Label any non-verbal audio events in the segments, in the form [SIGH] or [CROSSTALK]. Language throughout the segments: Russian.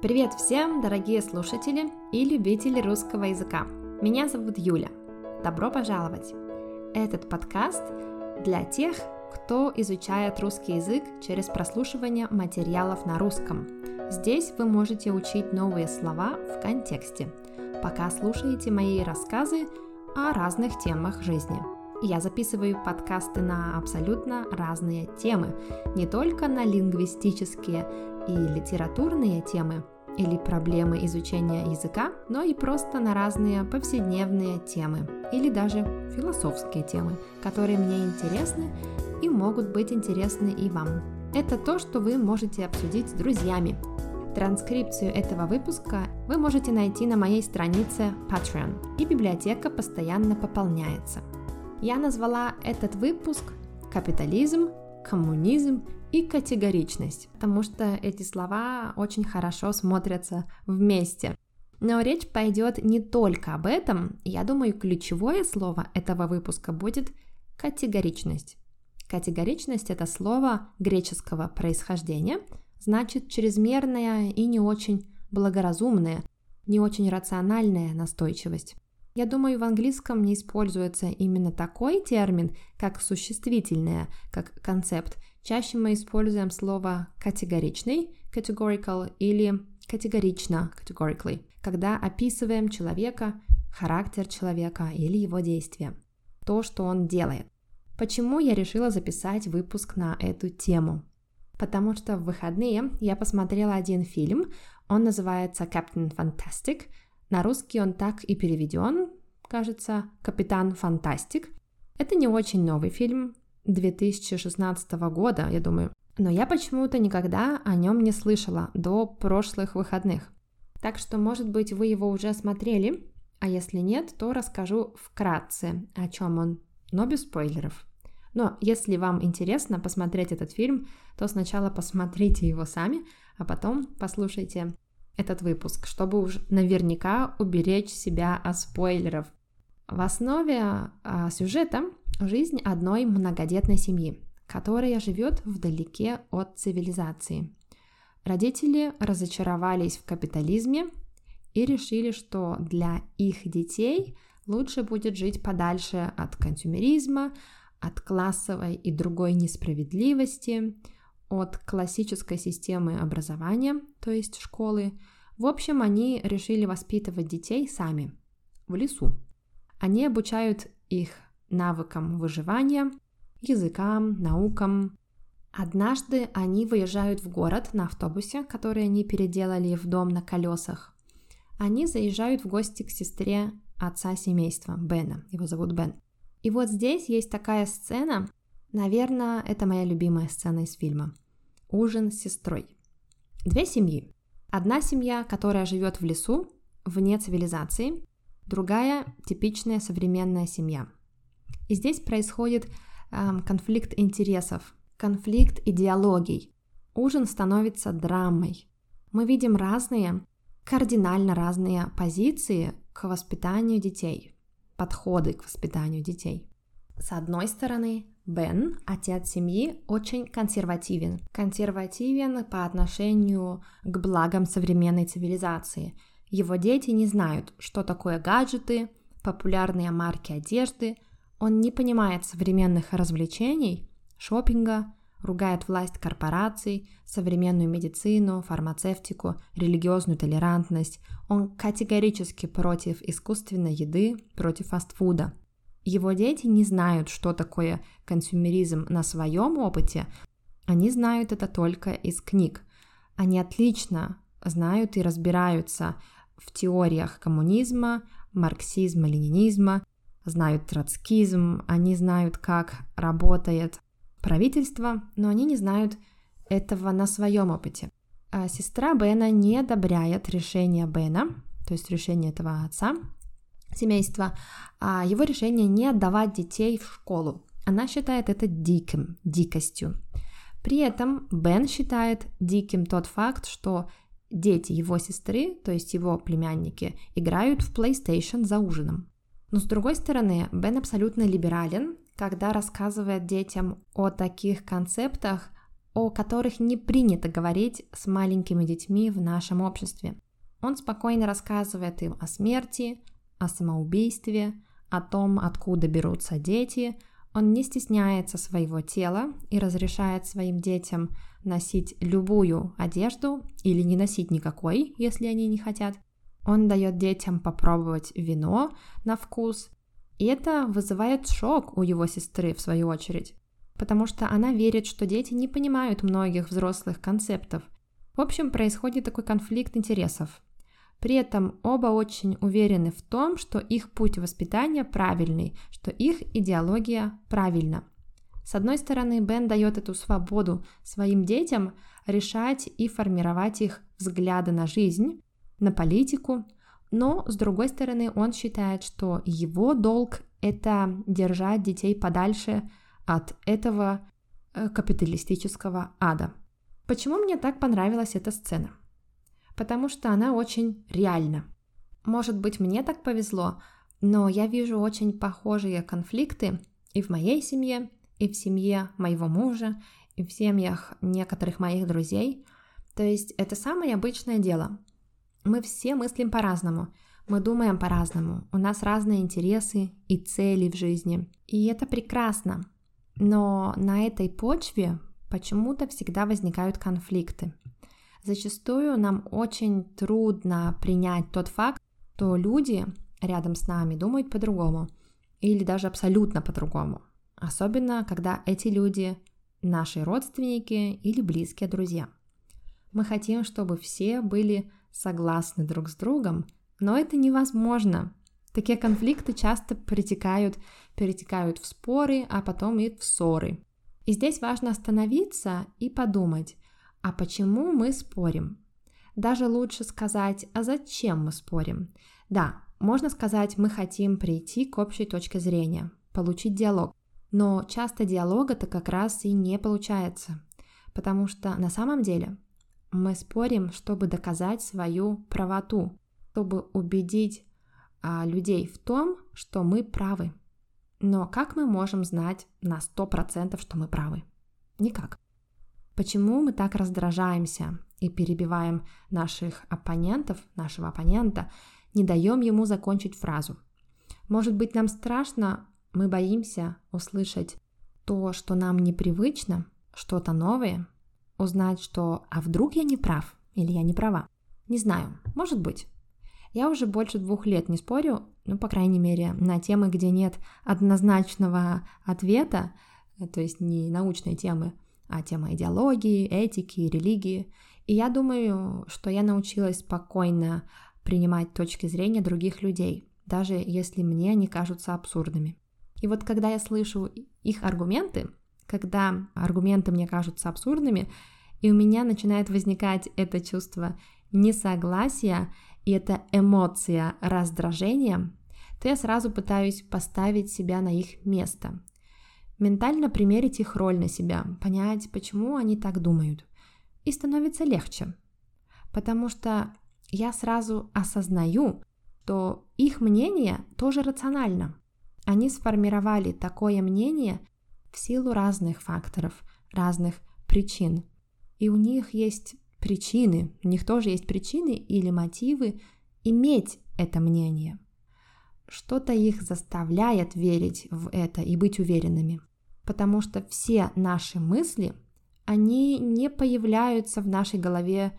Привет всем, дорогие слушатели и любители русского языка. Меня зовут Юля. Добро пожаловать! Этот подкаст для тех, кто изучает русский язык через прослушивание материалов на русском. Здесь вы можете учить новые слова в контексте, пока слушаете мои рассказы о разных темах жизни. Я записываю подкасты на абсолютно разные темы, не только на лингвистические и литературные темы или проблемы изучения языка, но и просто на разные повседневные темы или даже философские темы, которые мне интересны и могут быть интересны и вам. Это то, что вы можете обсудить с друзьями. Транскрипцию этого выпуска вы можете найти на моей странице Patreon, и библиотека постоянно пополняется. Я назвала этот выпуск «Капитализм, коммунизм и категоричность, потому что эти слова очень хорошо смотрятся вместе. Но речь пойдет не только об этом. Я думаю, ключевое слово этого выпуска будет категоричность. Категоричность – это слово греческого происхождения, значит чрезмерная и не очень благоразумная, не очень рациональная настойчивость. Я думаю, в английском не используется именно такой термин, как существительное, как концепт. Чаще мы используем слово категоричный, categorical, или категорично, categorically, когда описываем человека, характер человека или его действия, то, что он делает. Почему я решила записать выпуск на эту тему? Потому что в выходные я посмотрела один фильм, он называется Captain Fantastic – на русский он так и переведен, кажется, «Капитан Фантастик». Это не очень новый фильм 2016 года, я думаю, но я почему-то никогда о нем не слышала до прошлых выходных. Так что, может быть, вы его уже смотрели, а если нет, то расскажу вкратце, о чем он, но без спойлеров. Но если вам интересно посмотреть этот фильм, то сначала посмотрите его сами, а потом послушайте этот выпуск, чтобы уж наверняка уберечь себя от спойлеров. В основе а, сюжета жизнь одной многодетной семьи, которая живет вдалеке от цивилизации. Родители разочаровались в капитализме и решили, что для их детей лучше будет жить подальше от консюмеризма, от классовой и другой несправедливости, от классической системы образования, то есть школы. В общем, они решили воспитывать детей сами, в лесу. Они обучают их навыкам выживания, языкам, наукам. Однажды они выезжают в город на автобусе, который они переделали в дом на колесах. Они заезжают в гости к сестре отца семейства, Бена. Его зовут Бен. И вот здесь есть такая сцена, наверное, это моя любимая сцена из фильма. Ужин с сестрой. Две семьи. Одна семья, которая живет в лесу, вне цивилизации, другая типичная современная семья. И здесь происходит э, конфликт интересов, конфликт идеологий. Ужин становится драмой. Мы видим разные, кардинально разные позиции к воспитанию детей, подходы к воспитанию детей. С одной стороны, Бен, отец семьи, очень консервативен. Консервативен по отношению к благам современной цивилизации. Его дети не знают, что такое гаджеты, популярные марки одежды. Он не понимает современных развлечений, шопинга, ругает власть корпораций, современную медицину, фармацевтику, религиозную толерантность. Он категорически против искусственной еды, против фастфуда. Его дети не знают, что такое консюмеризм на своем опыте, они знают это только из книг. Они отлично знают и разбираются в теориях коммунизма, марксизма, ленинизма, знают троцкизм, они знают, как работает правительство, но они не знают этого на своем опыте. А сестра Бена не одобряет решение Бена, то есть решение этого отца, семейства, а его решение не отдавать детей в школу. Она считает это диким, дикостью. При этом Бен считает диким тот факт, что дети его сестры, то есть его племянники, играют в PlayStation за ужином. Но с другой стороны, Бен абсолютно либерален, когда рассказывает детям о таких концептах, о которых не принято говорить с маленькими детьми в нашем обществе. Он спокойно рассказывает им о смерти, о самоубийстве, о том, откуда берутся дети. Он не стесняется своего тела и разрешает своим детям носить любую одежду или не носить никакой, если они не хотят. Он дает детям попробовать вино на вкус, и это вызывает шок у его сестры, в свою очередь, потому что она верит, что дети не понимают многих взрослых концептов. В общем, происходит такой конфликт интересов. При этом оба очень уверены в том, что их путь воспитания правильный, что их идеология правильна. С одной стороны, Бен дает эту свободу своим детям решать и формировать их взгляды на жизнь, на политику, но с другой стороны, он считает, что его долг – это держать детей подальше от этого э, капиталистического ада. Почему мне так понравилась эта сцена? Потому что она очень реальна. Может быть, мне так повезло, но я вижу очень похожие конфликты и в моей семье, и в семье моего мужа, и в семьях некоторых моих друзей. То есть это самое обычное дело. Мы все мыслим по-разному, мы думаем по-разному, у нас разные интересы и цели в жизни. И это прекрасно. Но на этой почве почему-то всегда возникают конфликты. Зачастую нам очень трудно принять тот факт, что люди рядом с нами думают по-другому или даже абсолютно по-другому. Особенно, когда эти люди наши родственники или близкие друзья. Мы хотим, чтобы все были согласны друг с другом, но это невозможно. Такие конфликты часто перетекают, перетекают в споры, а потом и в ссоры. И здесь важно остановиться и подумать, а почему мы спорим? Даже лучше сказать, а зачем мы спорим? Да, можно сказать, мы хотим прийти к общей точке зрения, получить диалог. Но часто диалога-то как раз и не получается, потому что на самом деле мы спорим, чтобы доказать свою правоту, чтобы убедить а, людей в том, что мы правы. Но как мы можем знать на 100%, что мы правы? Никак. Почему мы так раздражаемся и перебиваем наших оппонентов, нашего оппонента, не даем ему закончить фразу? Может быть, нам страшно, мы боимся услышать то, что нам непривычно, что-то новое, узнать, что «а вдруг я не прав» или «я не права». Не знаю, может быть. Я уже больше двух лет не спорю, ну, по крайней мере, на темы, где нет однозначного ответа, то есть не научной темы, а тема идеологии, этики, религии. И я думаю, что я научилась спокойно принимать точки зрения других людей, даже если мне они кажутся абсурдными. И вот когда я слышу их аргументы, когда аргументы мне кажутся абсурдными, и у меня начинает возникать это чувство несогласия и эта эмоция раздражения, то я сразу пытаюсь поставить себя на их место ментально примерить их роль на себя, понять, почему они так думают. И становится легче, потому что я сразу осознаю, что их мнение тоже рационально. Они сформировали такое мнение в силу разных факторов, разных причин. И у них есть причины, у них тоже есть причины или мотивы иметь это мнение. Что-то их заставляет верить в это и быть уверенными потому что все наши мысли, они не появляются в нашей голове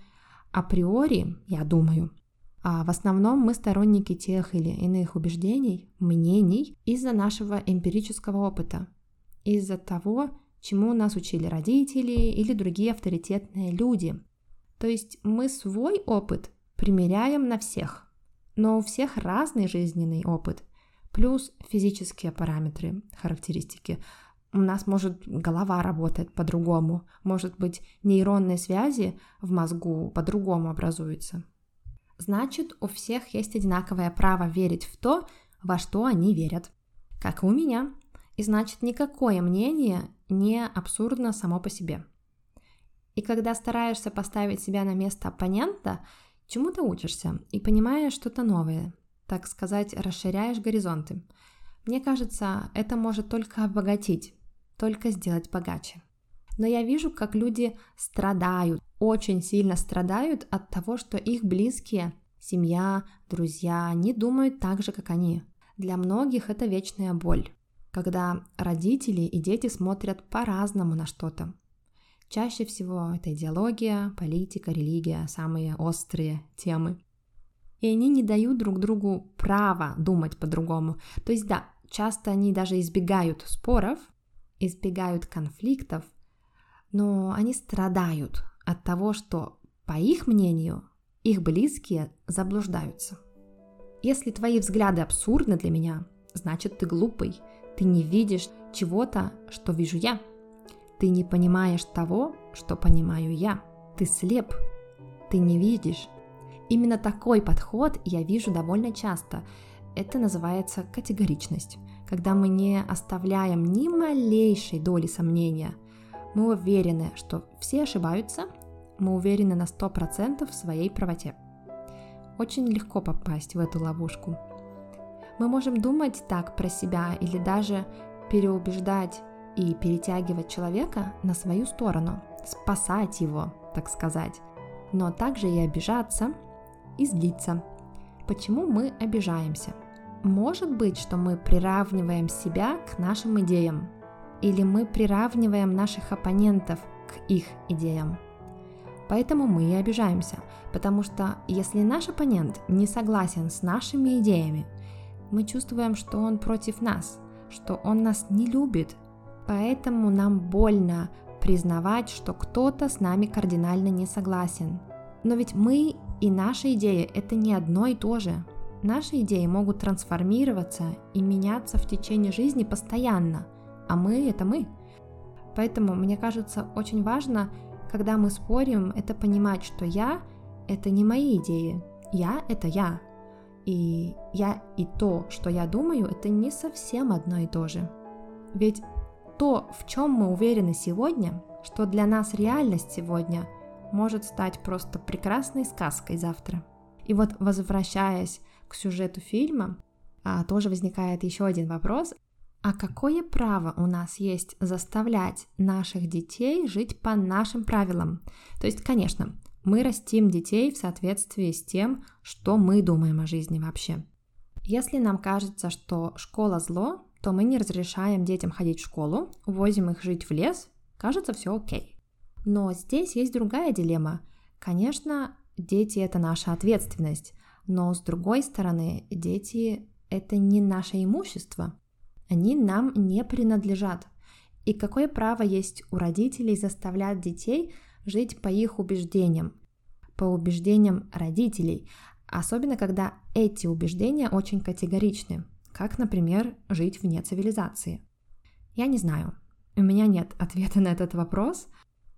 априори, я думаю. А в основном мы сторонники тех или иных убеждений, мнений из-за нашего эмпирического опыта, из-за того, чему нас учили родители или другие авторитетные люди. То есть мы свой опыт примеряем на всех, но у всех разный жизненный опыт, плюс физические параметры, характеристики у нас может голова работает по-другому, может быть нейронные связи в мозгу по-другому образуются. Значит, у всех есть одинаковое право верить в то, во что они верят, как и у меня. И значит, никакое мнение не абсурдно само по себе. И когда стараешься поставить себя на место оппонента, чему-то учишься и понимаешь что-то новое, так сказать, расширяешь горизонты. Мне кажется, это может только обогатить только сделать богаче. Но я вижу, как люди страдают, очень сильно страдают от того, что их близкие, семья, друзья не думают так же, как они. Для многих это вечная боль, когда родители и дети смотрят по-разному на что-то. Чаще всего это идеология, политика, религия, самые острые темы. И они не дают друг другу права думать по-другому. То есть да, часто они даже избегают споров, избегают конфликтов, но они страдают от того, что, по их мнению, их близкие заблуждаются. Если твои взгляды абсурдны для меня, значит ты глупый, ты не видишь чего-то, что вижу я. Ты не понимаешь того, что понимаю я. Ты слеп, ты не видишь. Именно такой подход я вижу довольно часто. Это называется категоричность, когда мы не оставляем ни малейшей доли сомнения – мы уверены, что все ошибаются, мы уверены на 100% в своей правоте. Очень легко попасть в эту ловушку. Мы можем думать так про себя или даже переубеждать и перетягивать человека на свою сторону, спасать его, так сказать, но также и обижаться и злиться. Почему мы обижаемся? Может быть, что мы приравниваем себя к нашим идеям, или мы приравниваем наших оппонентов к их идеям. Поэтому мы и обижаемся, потому что если наш оппонент не согласен с нашими идеями, мы чувствуем, что он против нас, что он нас не любит. Поэтому нам больно признавать, что кто-то с нами кардинально не согласен. Но ведь мы и наши идеи – это не одно и то же. Наши идеи могут трансформироваться и меняться в течение жизни постоянно – а мы — это мы. Поэтому, мне кажется, очень важно, когда мы спорим, это понимать, что я — это не мои идеи, я — это я. И я и то, что я думаю, это не совсем одно и то же. Ведь то, в чем мы уверены сегодня, что для нас реальность сегодня, может стать просто прекрасной сказкой завтра. И вот возвращаясь к сюжету фильма, а, тоже возникает еще один вопрос. А какое право у нас есть заставлять наших детей жить по нашим правилам? То есть, конечно, мы растим детей в соответствии с тем, что мы думаем о жизни вообще. Если нам кажется, что школа зло, то мы не разрешаем детям ходить в школу, увозим их жить в лес, кажется, все окей. Но здесь есть другая дилемма. Конечно, дети это наша ответственность, но с другой стороны, дети это не наше имущество. Они нам не принадлежат. И какое право есть у родителей заставлять детей жить по их убеждениям, по убеждениям родителей, особенно когда эти убеждения очень категоричны, как, например, жить вне цивилизации? Я не знаю. У меня нет [LAUGHS] ответа на этот вопрос.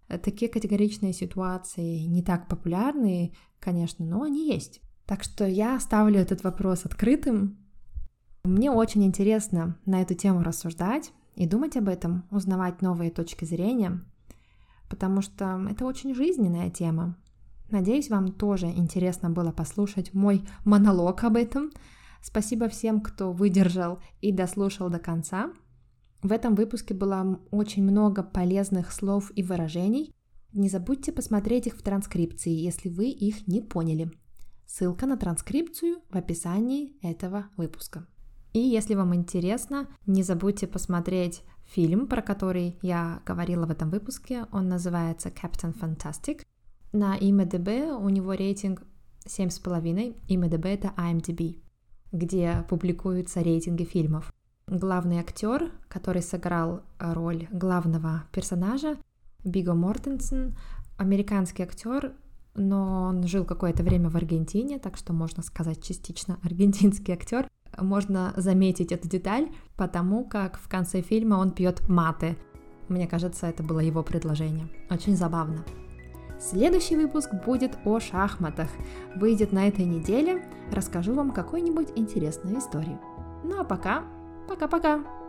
Такие категоричные ситуации не так популярны, конечно, но они есть. Так что я оставлю этот вопрос открытым, мне очень интересно на эту тему рассуждать и думать об этом, узнавать новые точки зрения, потому что это очень жизненная тема. Надеюсь, вам тоже интересно было послушать мой монолог об этом. Спасибо всем, кто выдержал и дослушал до конца. В этом выпуске было очень много полезных слов и выражений. Не забудьте посмотреть их в транскрипции, если вы их не поняли. Ссылка на транскрипцию в описании этого выпуска. И если вам интересно, не забудьте посмотреть фильм, про который я говорила в этом выпуске. Он называется Captain Fantastic. На IMDb у него рейтинг 7,5. IMDb — это IMDb, где публикуются рейтинги фильмов. Главный актер, который сыграл роль главного персонажа, Биго Мортенсен, американский актер, но он жил какое-то время в Аргентине, так что можно сказать частично аргентинский актер можно заметить эту деталь, потому как в конце фильма он пьет маты. Мне кажется, это было его предложение. Очень забавно. Следующий выпуск будет о шахматах. Выйдет на этой неделе. Расскажу вам какую-нибудь интересную историю. Ну а пока, пока-пока.